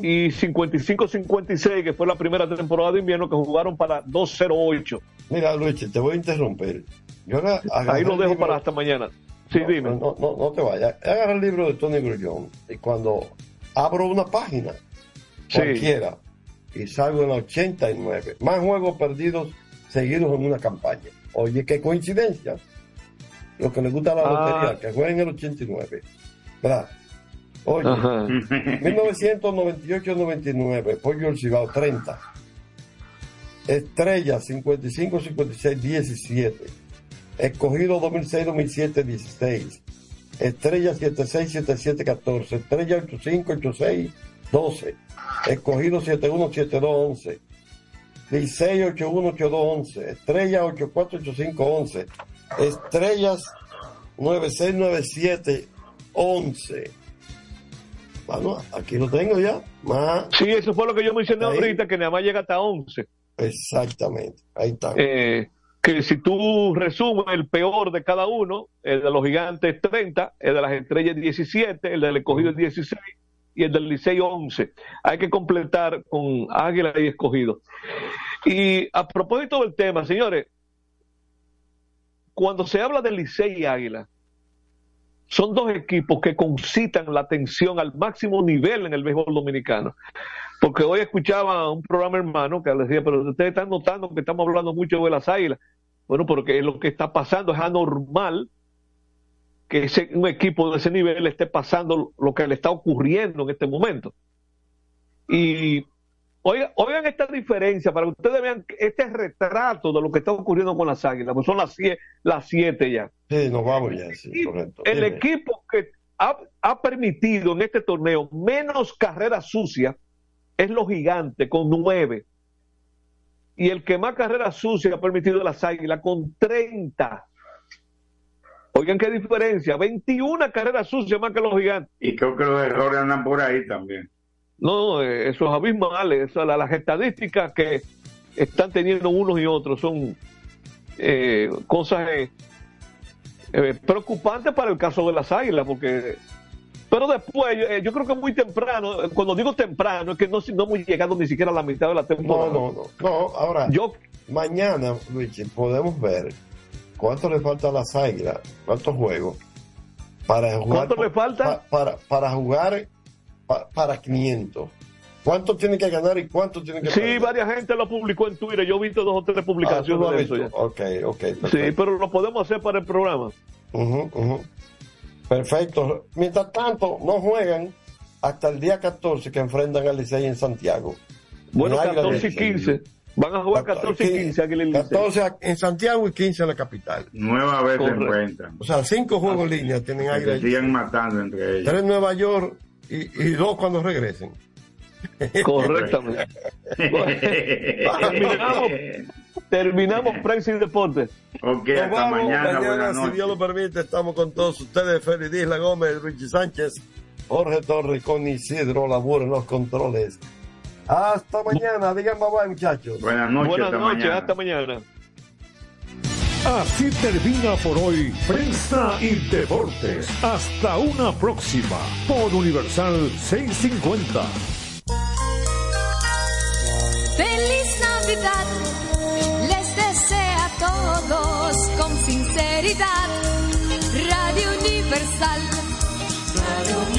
y 55-56 que fue la primera temporada de invierno que jugaron para 208. Mira, Luis, te voy a interrumpir. Yo ahora Ahí lo dejo para hasta mañana. Sí, no, dime. No, no, no te vayas. Agarra el libro de Tony Grullón y cuando abro una página, Sí. cualquiera, y salgo en la 89, más juegos perdidos seguidos en una campaña. Oye, qué coincidencia. Lo que le gusta la Ah. lotería, que jueguen el 89. ¿Verdad? Oye, Ajá. <laughs> 1998-99, Pollo El Cibao 30. Estrella 55-56-17. Escogido 2006-2007-16. Estrella 76-77-14. Estrella 85-86-12. Escogido 71-72-11. Licey 81-82-11. Estrella 84-85-11. Estrellas 969711. Bueno, aquí lo tengo ya. Más. Sí, eso fue lo que yo mencioné Ahí. ahorita, que nada más llega hasta 11. Exactamente. Ahí está. Eh, que si tú resumes el peor de cada uno, el de los gigantes 30, el de las estrellas 17, el del escogido 16 y el del Licey 11. Hay que completar con Águila y escogido. Y a propósito del tema, señores, cuando se habla de Licey y Águila, son dos equipos que concitan la atención al máximo nivel en el béisbol dominicano. Porque hoy escuchaba un programa hermano que decía, pero ustedes están notando que estamos hablando mucho de las águilas. Bueno, porque lo que está pasando es anormal que ese- un equipo de ese nivel esté pasando lo que le está ocurriendo en este momento. Y oigan, oigan esta diferencia para que ustedes vean este retrato de lo que está ocurriendo con las águilas, pues son las siete, las siete ya. Sí, nos vamos ya, sí, correcto. El Dime. equipo que ha, ha permitido en este torneo menos carreras sucias es los gigantes, con nueve. Y el que más carreras sucias ha permitido es las águilas, con 30. Oigan qué diferencia, 21 carreras sucias más que los gigantes. Y creo que los errores andan por ahí también. No, eso es abismal, eso, las estadísticas que están teniendo unos y otros son eh, cosas eh, eh, preocupantes para el caso de las águilas, porque pero después, eh, yo creo que muy temprano, cuando digo temprano, es que no, no hemos llegado ni siquiera a la mitad de la temporada. No, no, no. No, ahora, Yo, mañana, Luigi, podemos ver cuánto le falta a las águilas, cuántos juegos para jugar. ¿Cuánto le falta? pa- para, para jugar para 500. ¿Cuánto tiene que ganar y cuánto tiene que sí, perder? varias gente lo publicó en Twitter, yo he visto dos o tres Ah, publicaciones has de eso ya. Ok, ok. Sí, perfecto. pero lo podemos hacer para el programa. Ujú, ujú. Perfecto. Mientras tanto, no juegan hasta el día 14 que enfrentan al Licey en Santiago. Bueno, En Águila 14 y Licey. 15. Van a jugar 14 y 15 Águila y Licey. 14 en Santiago y 15 en la capital. Nueva vez se encuentran. O sea, cinco juegos en línea tienen Águila se y sigan matando entre ellos. Tres en Nueva York y, y dos cuando regresen. Correctamente. <laughs> terminamos, terminamos prensa y deportes. Ok, Nos hasta vamos. mañana. buenas si. Dios lo permite, estamos con todos ustedes. Félix Isla Gómez, Richie Sánchez, Jorge Torres con Isidro Laburo en los controles. Hasta mañana. Digan bye bye, muchachos. Buenas noches, Buenas hasta noches, mañana. hasta mañana. Así termina por hoy Prensa y Deportes. Hasta una próxima por Universal 650. Feliz Navidad les desea a todos con sinceridad. Radio Universal, Radio Universal.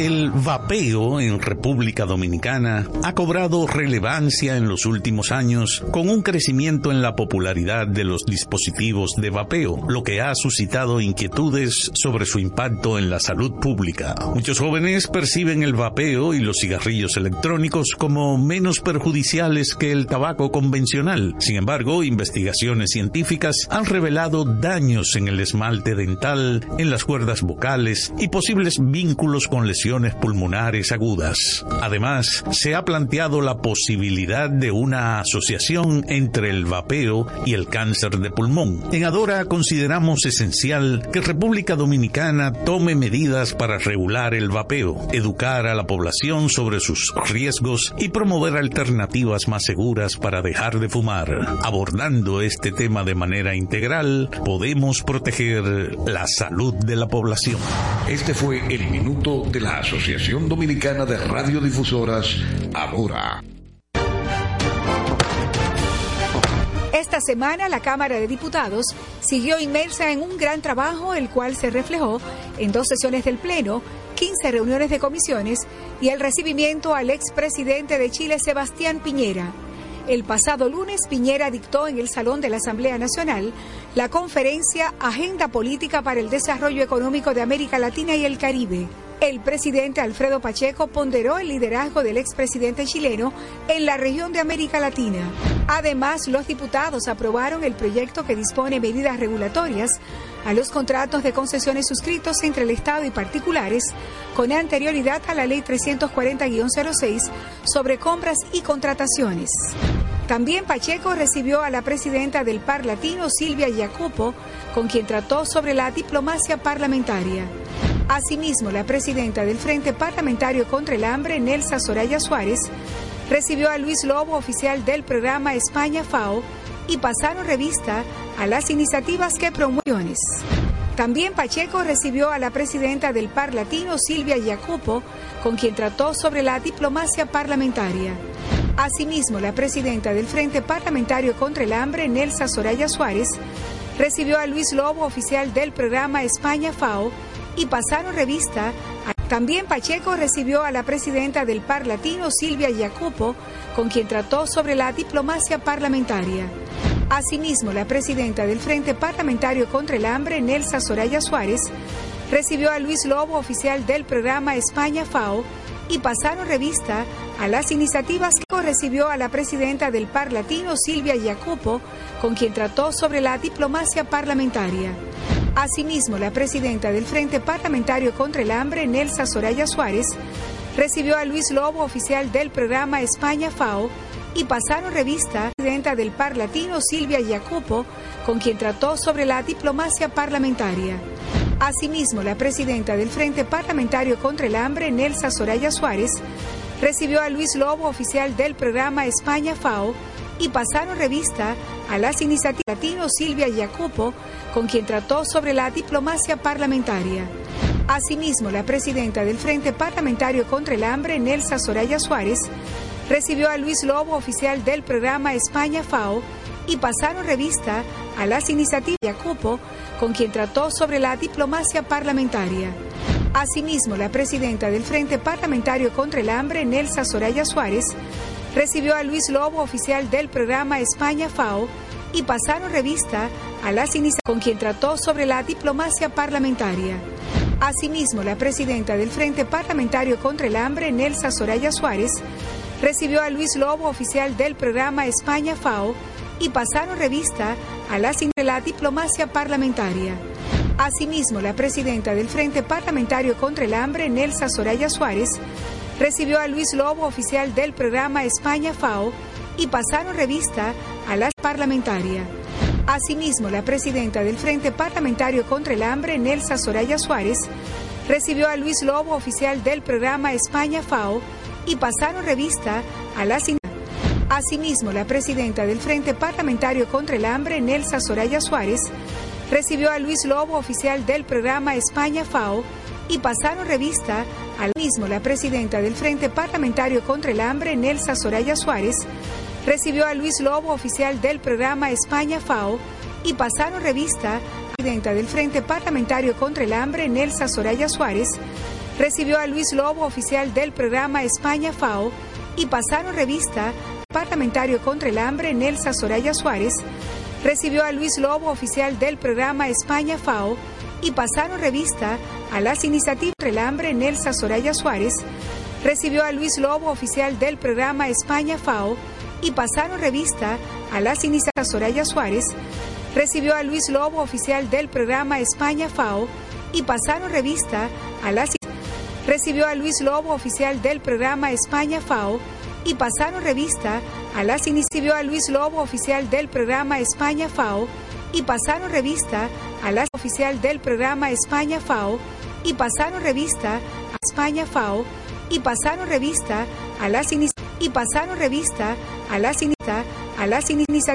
El vapeo en República Dominicana ha cobrado relevancia en los últimos años con un crecimiento en la popularidad de los dispositivos de vapeo, lo que ha suscitado inquietudes sobre su impacto en la salud pública. Muchos jóvenes perciben el vapeo y los cigarrillos electrónicos como menos perjudiciales que el tabaco convencional. Sin embargo, investigaciones científicas han revelado daños en el esmalte dental, en las cuerdas vocales y posibles vínculos con lesiones pulmonares agudas. Además, se ha planteado la posibilidad de una asociación entre el vapeo y el cáncer de pulmón. En Adora consideramos esencial que República Dominicana tome medidas para regular el vapeo, educar a la población sobre sus riesgos y promover alternativas más seguras para dejar de fumar. Abordando este tema de manera integral, podemos proteger la salud de la población. Este fue el minuto de la Asociación Dominicana de Radiodifusoras, Adora. Esta semana la Cámara de Diputados siguió inmersa en un gran trabajo, el cual se reflejó en dos sesiones del Pleno, 15 reuniones de comisiones y el recibimiento al expresidente de Chile, Sebastián Piñera. El pasado lunes, Piñera dictó en el Salón de la Asamblea Nacional la conferencia Agenda Política para el Desarrollo Económico de América Latina y el Caribe. El presidente Alfredo Pacheco ponderó el liderazgo del expresidente chileno en la región de América Latina. Además, los diputados aprobaron el proyecto que dispone medidas regulatorias a los contratos de concesiones suscritos entre el Estado y particulares con anterioridad a la Ley 340-06 sobre compras y contrataciones. También Pacheco recibió a la presidenta del Par Latino, Silvia Jacopo, con quien trató sobre la diplomacia parlamentaria. Asimismo, la presidenta del Frente Parlamentario contra el Hambre, Nelsa Soraya Suárez, recibió a Luis Lobo, oficial del programa España FAO, y pasaron revista a las iniciativas que promueven. También Pacheco recibió a la presidenta del Par Latino, Silvia Jacopo, con quien trató sobre la diplomacia parlamentaria. Asimismo, la presidenta del Frente Parlamentario contra el Hambre, Nelsa Soraya Suárez, recibió a Luis Lobo, oficial del programa España FAO, y pasaron revista. También Pacheco recibió a la presidenta del Par Latino, Silvia Jacopo, con quien trató sobre la diplomacia parlamentaria. Asimismo, la presidenta del Frente Parlamentario contra el Hambre, Nelsa Soraya Suárez, recibió a Luis Lobo, oficial del programa España FAO, y pasaron revista a las iniciativas que recibió a la presidenta del Par Latino, Silvia Jacopo, con quien trató sobre la diplomacia parlamentaria. Asimismo, la presidenta del Frente Parlamentario contra el Hambre, Nelsa Soraya Suárez, recibió a Luis Lobo, oficial del programa España FAO, y pasaron revista presidenta del Par Latino, Silvia Jacopo, con quien trató sobre la diplomacia parlamentaria. Asimismo, la presidenta del Frente Parlamentario contra el Hambre, Nelsa Soraya Suárez, recibió a Luis Lobo, oficial del programa España FAO, y pasaron revista a las iniciativas Latino Silvia Jacopo, con quien trató sobre la diplomacia parlamentaria. Asimismo, la presidenta del Frente Parlamentario contra el Hambre, Nelsa Soraya Suárez, recibió a Luis Lobo, oficial del programa España FAO, y pasaron revista a las iniciativas Jacopo, con quien trató sobre la diplomacia parlamentaria. Asimismo, la presidenta del Frente Parlamentario contra el Hambre, Nelsa Soraya Suárez, recibió a Luis Lobo, oficial del programa España FAO, y pasaron revista a las iniciativas con quien trató sobre la diplomacia parlamentaria. Asimismo, la presidenta del Frente Parlamentario contra el Hambre, Nelsa Soraya Suárez, recibió a Luis Lobo, oficial del programa España FAO, y pasaron revista a las de la diplomacia parlamentaria. Asimismo, la presidenta del Frente Parlamentario contra el Hambre, Nelsa Soraya Suárez, recibió a Luis Lobo, oficial del programa España FAO, y pasaron revista a la parlamentaria. Asimismo, la presidenta del Frente Parlamentario contra el Hambre, Nelsa Soraya Suárez, recibió a Luis Lobo, oficial del programa España FAO, y pasaron revista a la Asimismo, la presidenta del Frente Parlamentario contra el Hambre, Nelsa Soraya Suárez, recibió a Luis Lobo, oficial del programa España FAO, y pasaron revista al mismo la presidenta del Frente Parlamentario contra el Hambre, Nelsa Soraya Suárez, recibió a Luis Lobo, oficial del programa España FAO, y pasaron revista. La presidenta del Frente Parlamentario contra el Hambre, Nelsa Soraya Suárez, recibió a Luis Lobo, oficial del programa España FAO, y pasaron revista. Parlamentario contra el hambre, Nelsa Soraya Suárez, recibió a Luis Lobo, oficial del programa España FAO, y pasaron revista a las iniciativas hambre, Nelsa Soraya Suárez, recibió a Luis Lobo, oficial del programa España FAO, y pasaron revista a las iniciativas Soraya Suárez, recibió a Luis Lobo, oficial del programa España FAO, y pasaron revista a las recibió a Luis Lobo, oficial del programa España FAO, y pasaron revista a las iniciativas. A Luis Lobo, oficial del programa España FAO, y pasaron revista a la oficial del programa España FAO, y pasaron revista a España FAO, y pasaron revista a las y pasaron revista a las a las iniciativas